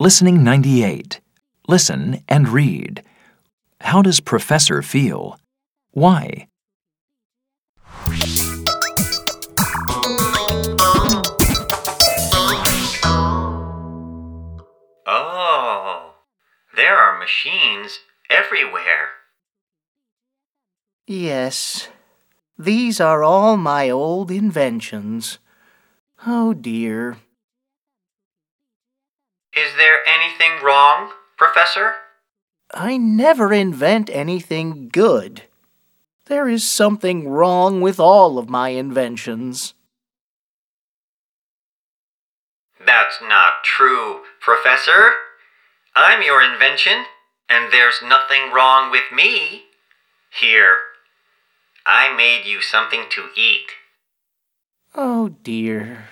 Listening 98. Listen and read. How does Professor feel? Why? Oh, there are machines everywhere. Yes, these are all my old inventions. Oh dear. Is there anything wrong, Professor? I never invent anything good. There is something wrong with all of my inventions. That's not true, Professor. I'm your invention, and there's nothing wrong with me. Here, I made you something to eat. Oh dear.